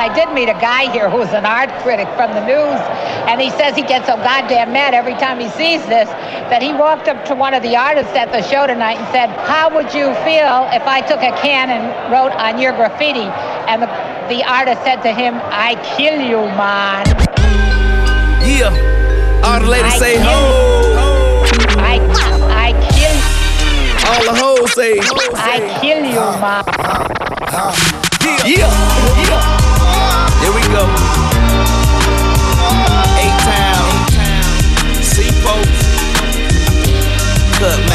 I did meet a guy here who's an art critic from the news, and he says he gets so goddamn mad every time he sees this that he walked up to one of the artists at the show tonight and said, "How would you feel if I took a can and wrote on your graffiti?" And the, the artist said to him, "I kill you, man." Yeah. All the ladies I say ho. I I kill All the hoes say I kill you, man. yeah. Yeah. Here we go. Eight town. Seapost. Cut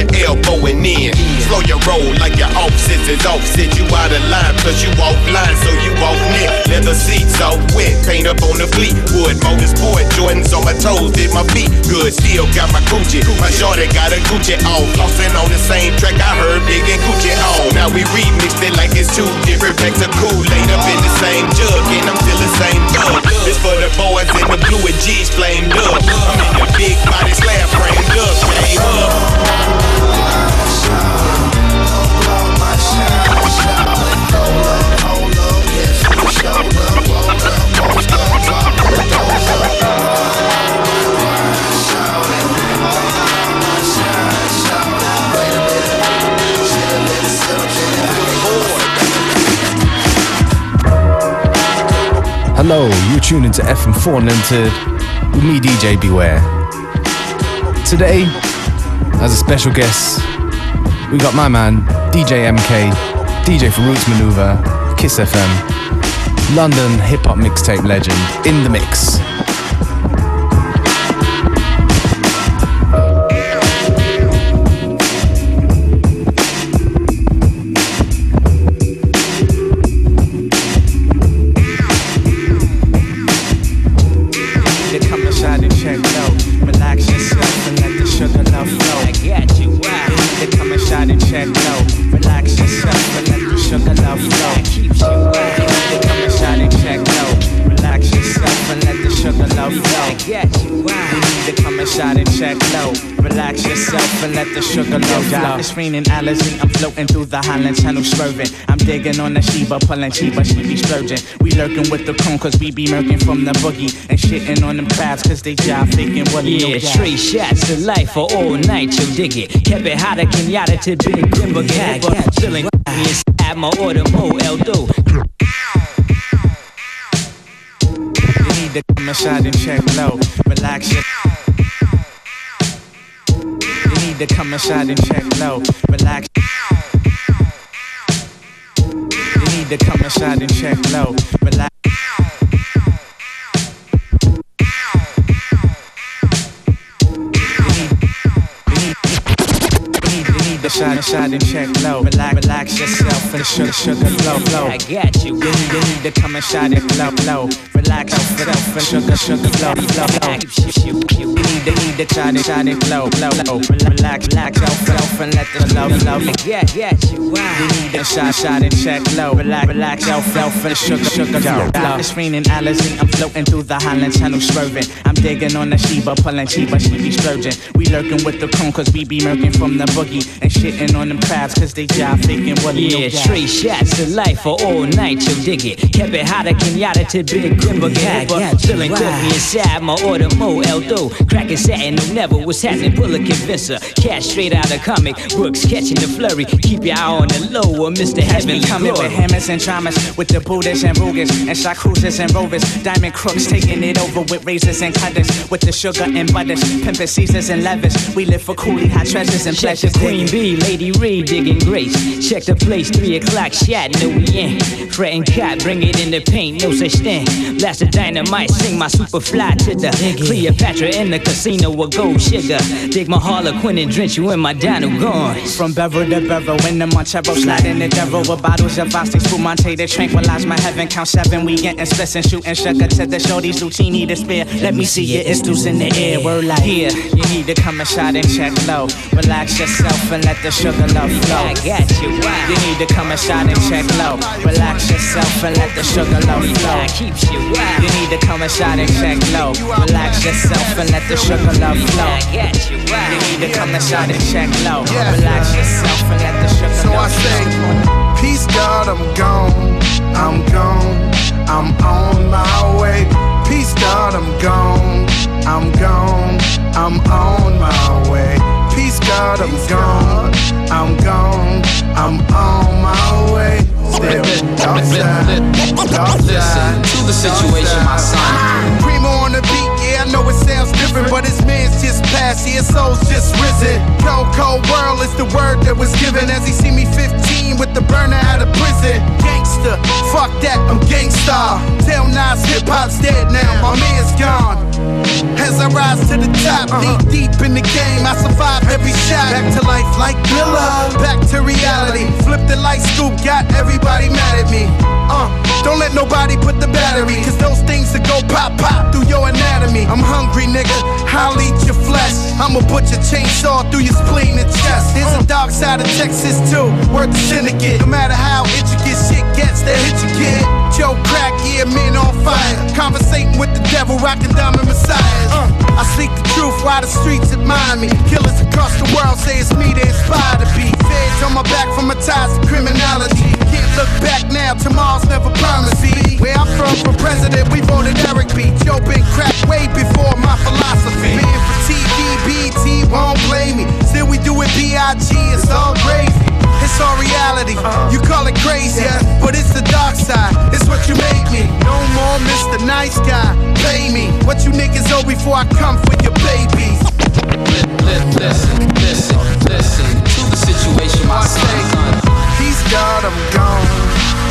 of mine, quit your elbowing in. Slow your roll like your offsets is offset. You out of line, plus you offline, so you off net. Leather seats all wet, paint up on the fleet. Wood motorsport, Jordans on my toes, did my feet. Good, still got my Gucci. My shorty got a Gucci on. Flossing on the same track I heard Big and Gucci on. Now we remixed it like it's two different packs of Kool-Aid up in the same jug, and I'm still the same thug. This for the boys in the blue and G's flamed up. I'm in the big body slab framed up, came up. Hello, you're tuned into FM4 Unlimited with me, DJ Beware. Today, as a special guest, we got my man, DJ MK, DJ for Roots Maneuver, Kiss FM, London hip hop mixtape legend, in the mix. Flow. It's raining I'm floating through the Highland Channel swerving. I'm digging on the Sheba, pulling Sheba, she be splurging. We lurking with the cone cause we be murking from the boogie. And shitting on them crabs cause they jive faking what Yeah, straight shots to life for all night, you dig it. Kept it hotter, Kenyatta to Big yeah, yeah. Chilling inside my order, Mo Eldo. You need to come inside and check low. Relax your. To come inside and check low. Relax. You need to come inside and check low. Relax. The shine inside and check low. Relax, relax yourself and the sugar, sugar flow, flow. I got you. You need, you need to come inside and flow, flow. Relax yourself and sugar, sugar flow, flow, flow. You need, you need to try to try to flow, flow, flow. Relax, relax yourself and let the flow, flow. I got, got you. Wow. You need to shine, shine and check low. Relax, relax yourself and the sugar, sugar flow. flow. It's raining Alizé. I'm floating through the Highland Channel swerving. I'm digging on the Sheba, pulling Sheba, she be splurging. We lurking with the cone cause we be murking from the boogie. And shitting on them crabs cause they jive faking what Yeah, straight shots to life for all night, you dig it. Kept it hotter, Kenyatta to Big yeah, yeah. Chilling coffee inside my order, Mo Eldo. Cracking satin, no never was happening, pull a convincer. Cash straight out of comic books, catching the flurry. Keep your eye on the low, or Mr. Heavenly Coming with hammers and dramas, with the Buddhas and Rugas, and shot cruisers and rovers, diamond crooks taking it over with razors and cutters, with the sugar and butters, pimping Caesars and levers. We live for coolie hot treasures and Check pleasures. Queen Bee, Lady Reed digging grace. Check the place, 3 o'clock shot, no we in. Fretting cot, bring it in the paint, no such thing. Blast the dynamite, sing my super fly to the Cleopatra in the casino with gold sugar. Dig my Harlequin and drench you in my dino guns. From Bevel to Bevel, when the Monchero slide in the devil with bottles of Asti, Spumante to tranquilize my heaven. Count seven, we getting splits and shooting sugar to the shorties, Lucini to spare. Let me see your istus in the air, word like here. You need to come and shot and check low. Relax yourself and let the sugar love flow. I got you. Wow. You need to come and shine and check low. Relax yourself and let the sugar love flow. I keeps you. Wow. You need to come and shine and check low. Relax yourself and let the sugar love flow. I got you. Wow. You need to come and shine and check low. Relax yourself and let the sugar So I love say, flow. Peace God, I'm gone, I'm gone, I'm on my way. Peace God, I'm gone, I'm gone, I'm on my way. God, I'm gone, I'm gone, I'm on my way. Still, outside, outside. to the situation, my son. Primo on the beat, know it sounds different, but his man's just passed, his soul's just risen. Cold, cold world is the word that was given as he see me 15 with the burner out of prison. Gangster, fuck that, I'm gangsta. Tell Nas hip hop's dead now, my man's gone. As I rise to the top, uh-huh. deep, deep in the game, I survive every shot. Back to life like Billa, back to reality. Flip the light scoop, got everybody mad at me. Uh, don't let nobody put the battery, cause those things that go pop, pop through your anatomy. I'm hungry, nigga, I'll eat your flesh. I'ma put your chainsaw through your spleen and chest. There's a dark side of Texas too, worth the syndicate. No matter how intricate shit gets, they hit you, kid. Joe crack, yeah, men on fire. Conversating with the devil, rocking diamond messiahs. Uh, I seek the truth while the streets admire me. Killers across the world say it's me they inspire to be. Feds on my back from my ties to criminality. Can't look back now, tomorrow's never promised. See, where I'm from for president, we voted Eric B. Joe been cracked way before my philosophy. Man for TV, BT won't blame me. Still we do it B.I.G. It's all crazy. It's all reality. You call it crazy, but it's the dark side. It's what you make me. No more Mr. Nice Guy. Pay me what you niggas owe before I come for your babies. Li- li- Listen, listen, listen to the situation, my son. Peace God, I'm gone.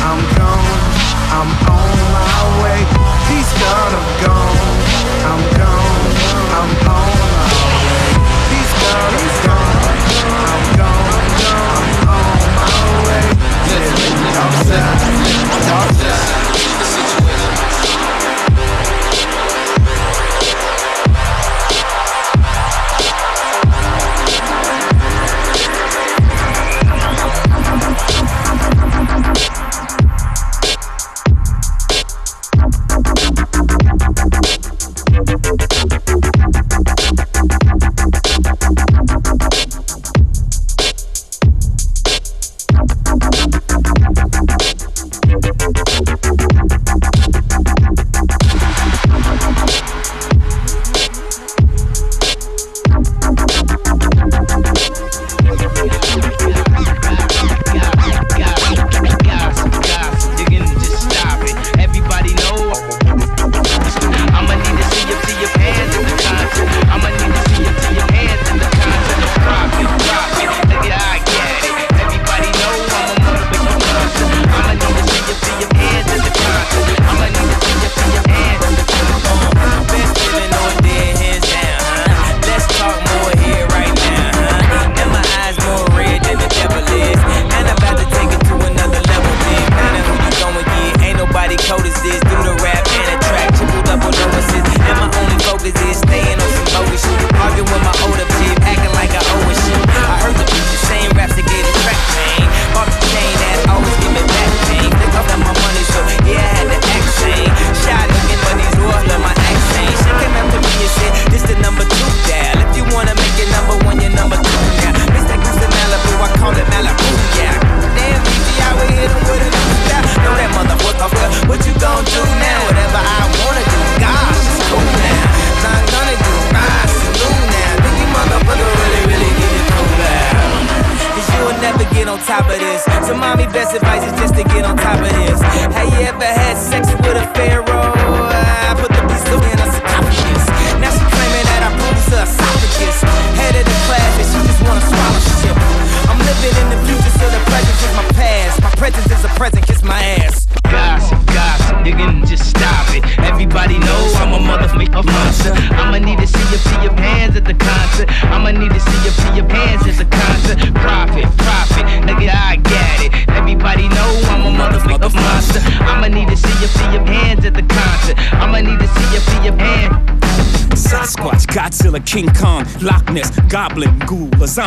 I'm gone. I'm on my way. Peace God, I'm gone. I'm gone.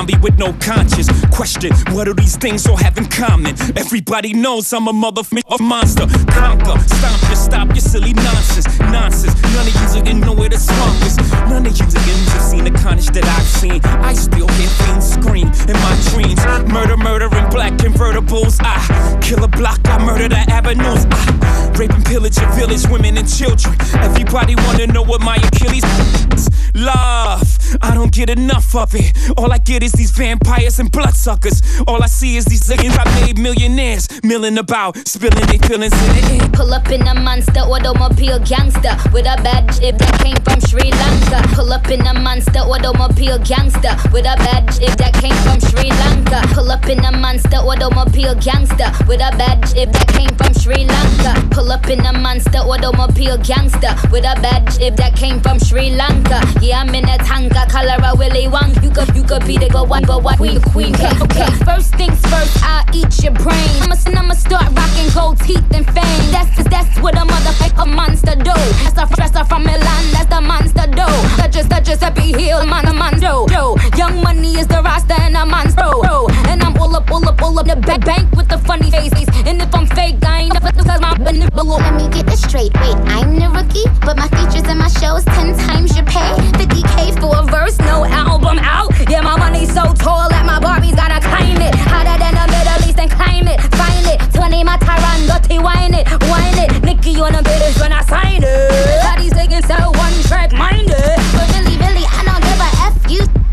Zombie with no what do these things all have in common? Everybody knows I'm a motherfucking monster. Conquer, stomp your, stop your silly nonsense. Nonsense, none of you didn't know where the swamp is. None of you didn't have seen the carnage that I've seen. I still hear fiends scream in my dreams. Murder, murder in black convertibles. Ah, I kill a block, I murder the avenues. I rape and pillage your village, women and children. Everybody wanna know what my Achilles is. Love, I don't get enough of it. All I get is these vampires and bloodsuckers. All I see is these niggas I made millionaires, milling about, spilling their feelings in the air. Pull up in a monster automobile gangster with a bad jib that came from Sri Lanka. Pull up in a monster automobile gangster with a bad jib that came from Sri Lanka. Pull up in a monster automobile gangster with a bad jib that came from Sri Lanka. Pull up in a monster automobile gangster with a bad jib that came from Sri Lanka. Yeah, I'm in a tanka, color a Willy Wong. You could, you could be the go one, go one, queen, queen. Okay, okay. First things first, I'll eat your brain. I'ma, I'ma start rocking gold teeth and fame. That's, that's what a motherfucker monster do. That's a dresser from Milan, that's the monster do. Touches, touches, happy heel, man, a man do. Young money is the roster and a monster. do. And I'm all up, all up, all up the bank, bank with the funny face. And if I'm fake, I ain't never cause my below. Let me get this straight. Wait, I'm the rookie, but my features and my shows ten times your pay. 50k for a verse, no album out. Yeah, my money's so tall that my Barbies gotta climb it. Hotter than the Middle East and climb it. Find it. 20 my Tyron, dirty wine it, wine it. Nicky on the bitch when I sign it. Bodies taking so one track minded. But really, really, I don't give a F you.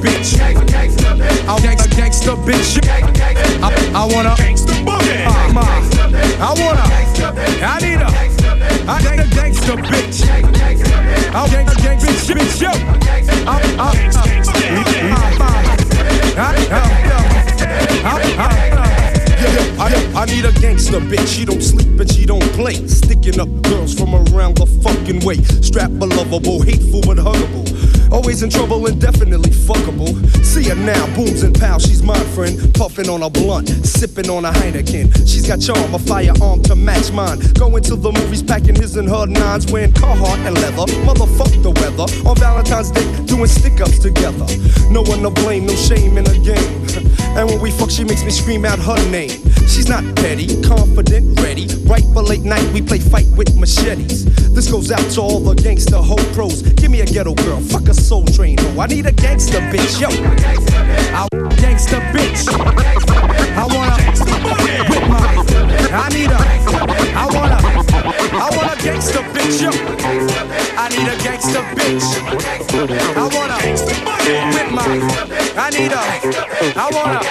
bitch. I want a gangsta bitch. I want a gangsta boogie. Ah, ah. I want a. I need a. I need a gangsta bitch. I want a gangsta bitch. Yo. I'm I'm I'm I need a gangster bitch. She don't sleep and she don't play. Sticking up girls from around the fucking way. Strap lovable, hateful but huggable. Always in trouble and definitely fuckable. See her now, booms and pals, she's my friend. Puffing on a blunt, sipping on a Heineken. She's got charm, a firearm to match mine. Going to the movies, packing his and her nines, wearing Carhartt and leather. Motherfuck the weather. On Valentine's Day, doing stick ups together. No one to blame, no shame in the game. And when we fuck, she makes me scream out her name. She's not petty, confident, ready. Right for late night, we play fight with machetes. This goes out to all the gangster hoe pros. Give me a ghetto girl, fuck a soul train hoe. I need a gangster bitch, yo. I gangster bitch. I want a with my. I need a. I want a. I want a gangster bitch. I need a gangster bitch. I want a with my. I need a. I want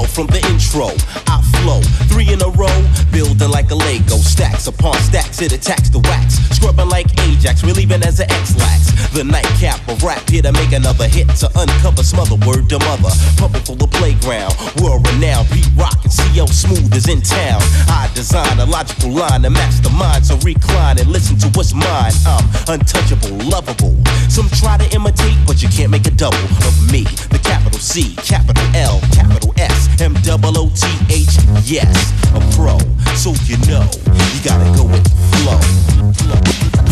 From the intro. I flow three in a row, building like a Lego. Stacks upon stacks, it attacks the wax. Scrubbing like Ajax, relieving as an X-Lax. The nightcap of rap here to make another hit to uncover smother word to mother. Pumping for the playground, world renowned. Beat rock and CL Smooth is in town. I design a logical line to match the mind, so recline and listen to what's mine. I'm untouchable, lovable. Some try to imitate, but you can't make a double of me. The capital C, capital L, capital S, M double O T H. Yes, a pro, so you know you gotta go with flow. First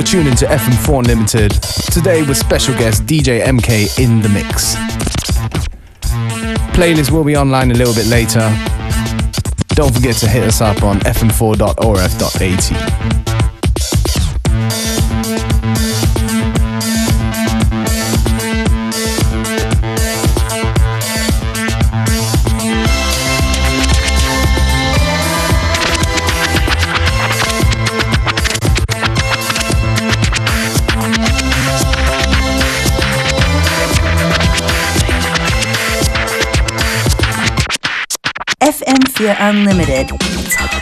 You're tuning to FM4 Unlimited. Today with special guest DJ MK in the mix. Playlist will be online a little bit later. Don't forget to hit us up on fm4.orf.at. FM4 Unlimited.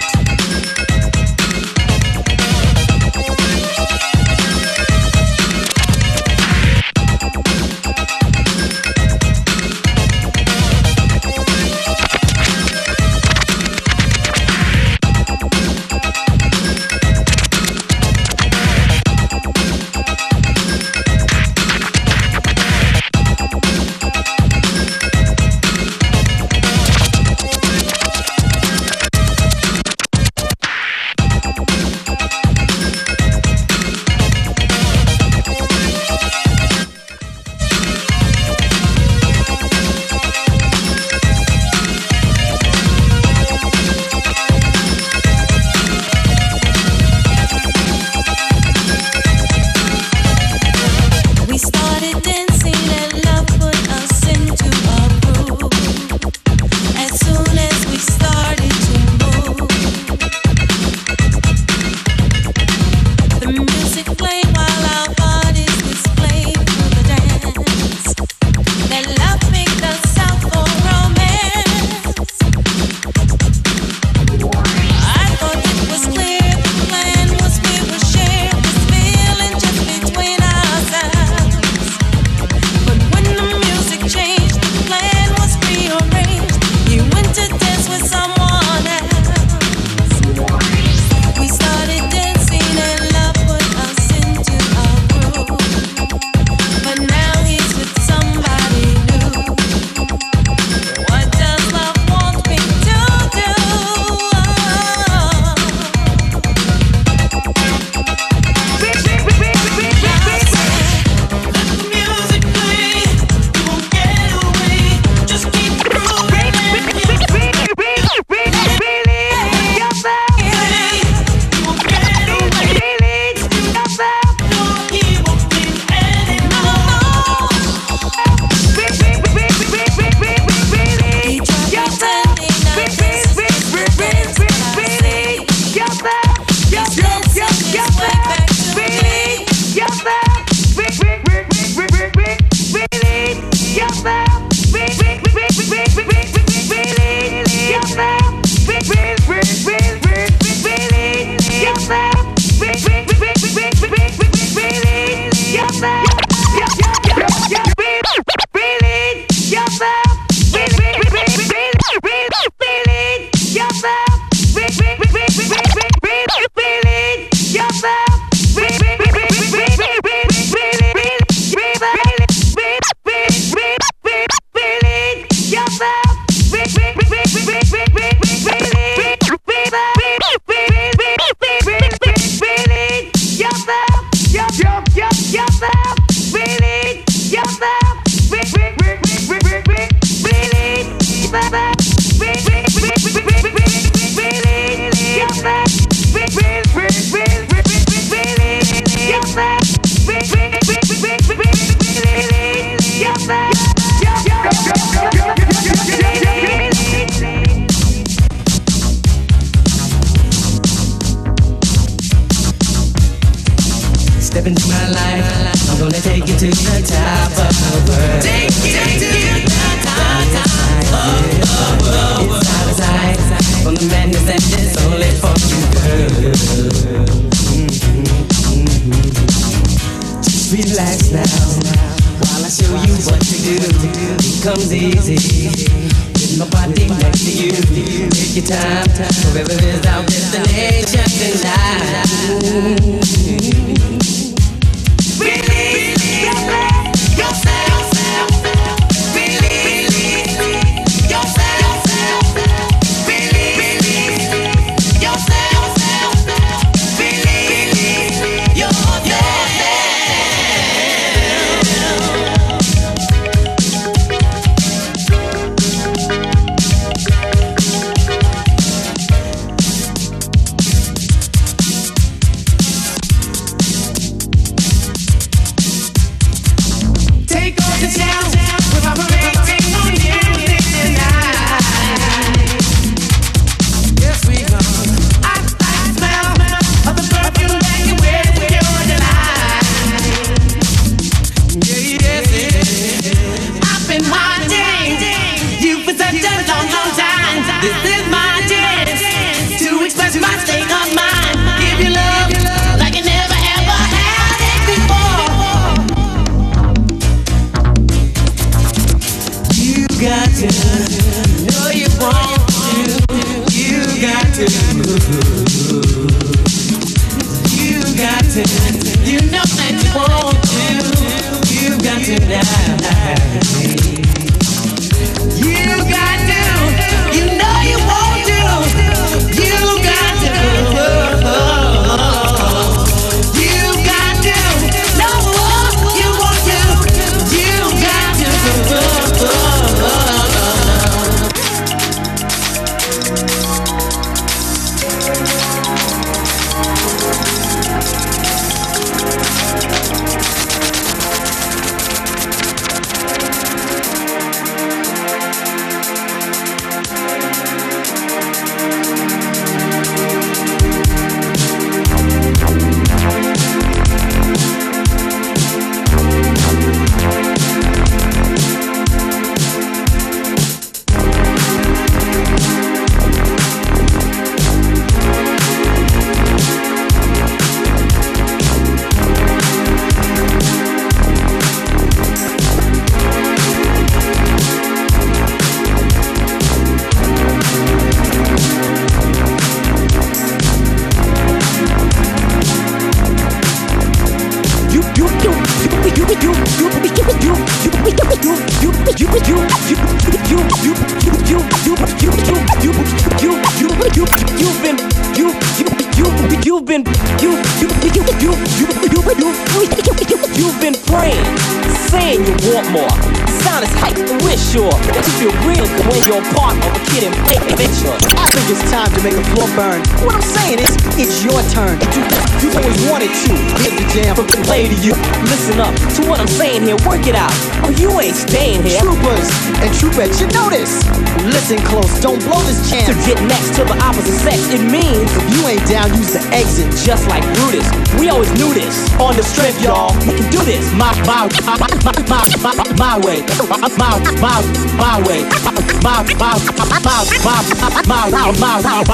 Way, my my my my way, my my my my my my my my my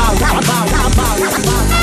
my my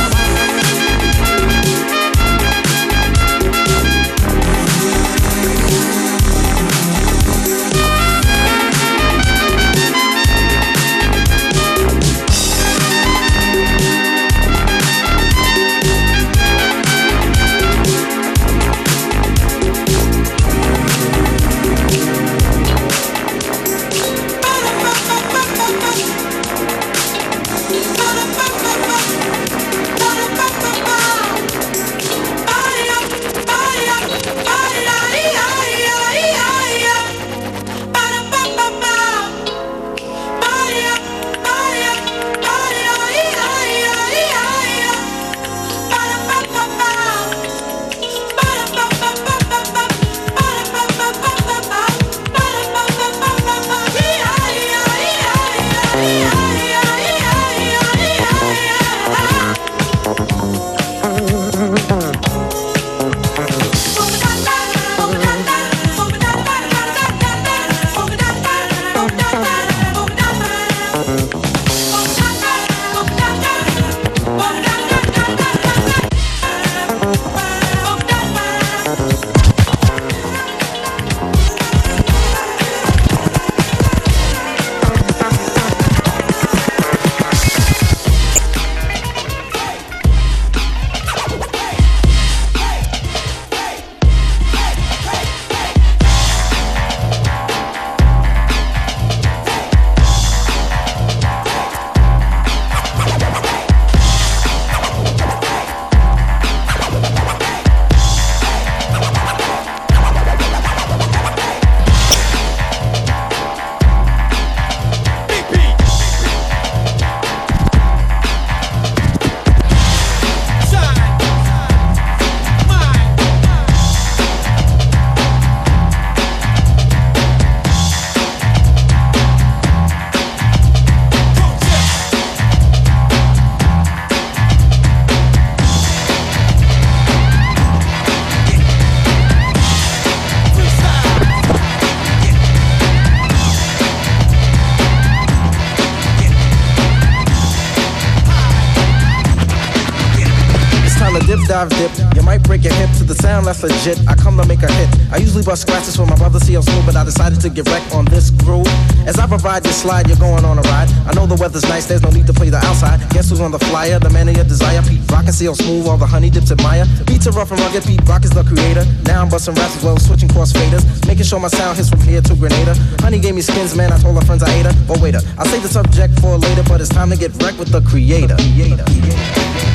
the legit. I come to make a hit. I usually bust scratches for my brother CL Smooth, but I decided to get wrecked on this groove. As I provide your slide, you're going on a ride. I know the weather's nice, there's no need to play the outside. Guess who's on the flyer? The man of your desire. Pete Rock and CL Smooth all the honey dips admire. Beats are rough and rugged, Pete Rock is the creator. Now I'm busting raps as well, switching cross faders. Making sure my sound hits from here to Grenada. Honey gave me skins, man, I told her friends I ate her. But wait, I'll save the subject for later, but it's time to get wrecked with the creator. creator. Well,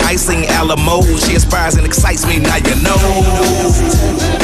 icing Alamo. She inspires and excites me, now you know.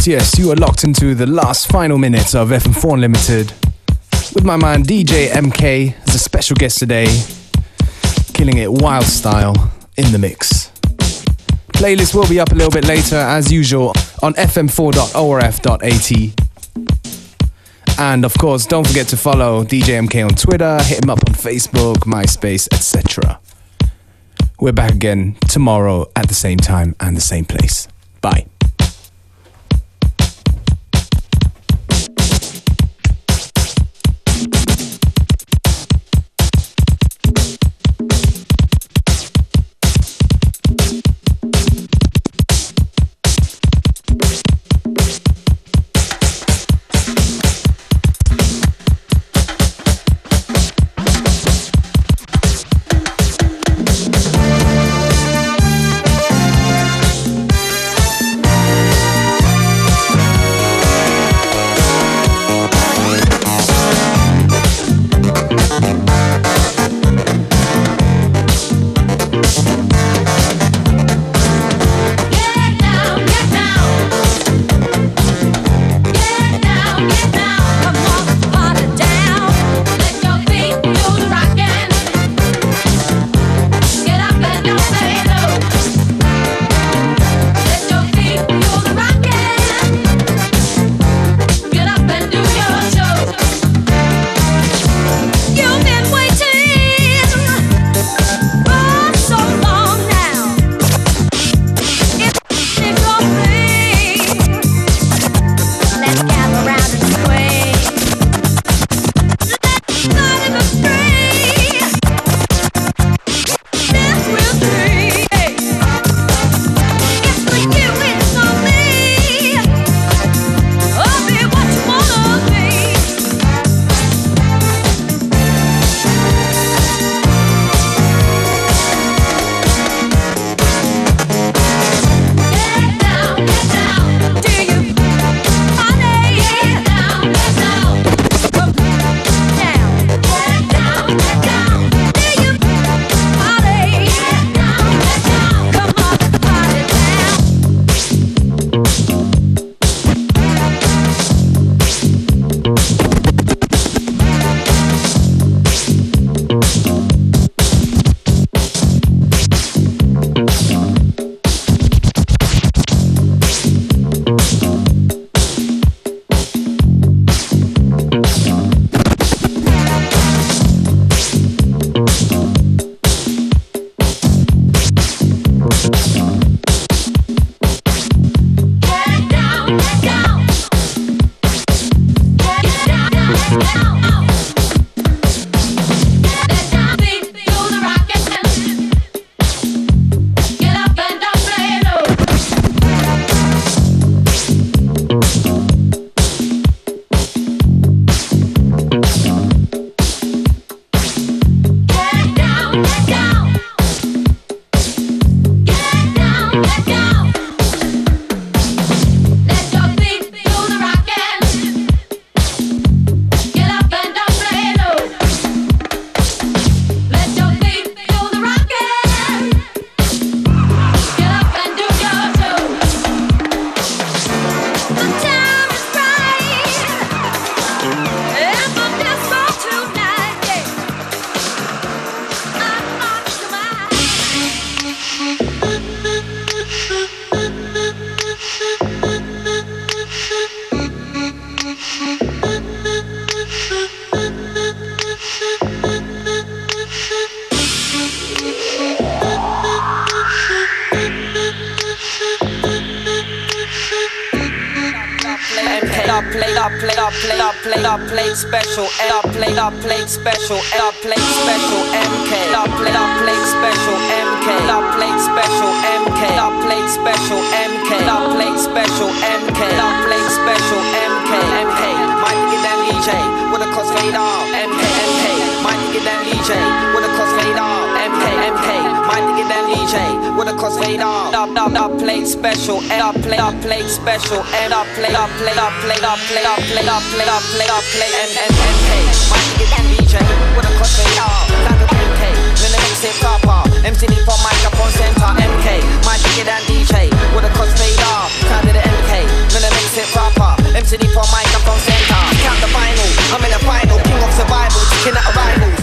Yes, yes, you are locked into the last final minutes of FM4 Unlimited with my man DJ MK as a special guest today, killing it wild style in the mix. Playlist will be up a little bit later, as usual, on fm4.orf.at. And of course, don't forget to follow DJ MK on Twitter, hit him up on Facebook, MySpace, etc. We're back again tomorrow at the same time and the same place. Bye. special, and I play, I play special, and I play, I play, I play, I play, I play, I play, I play, I play, and and and hey, my nigga can DJ with a cut they are, like a MK, then the mixtape car bar, MTD for microphone center, MK, my nigga and DJ with a cut they are, kind of the MK, then the mixtape car bar, MTD for microphone center, count the final, I'm in the final, king of survival, kicking out arrivals.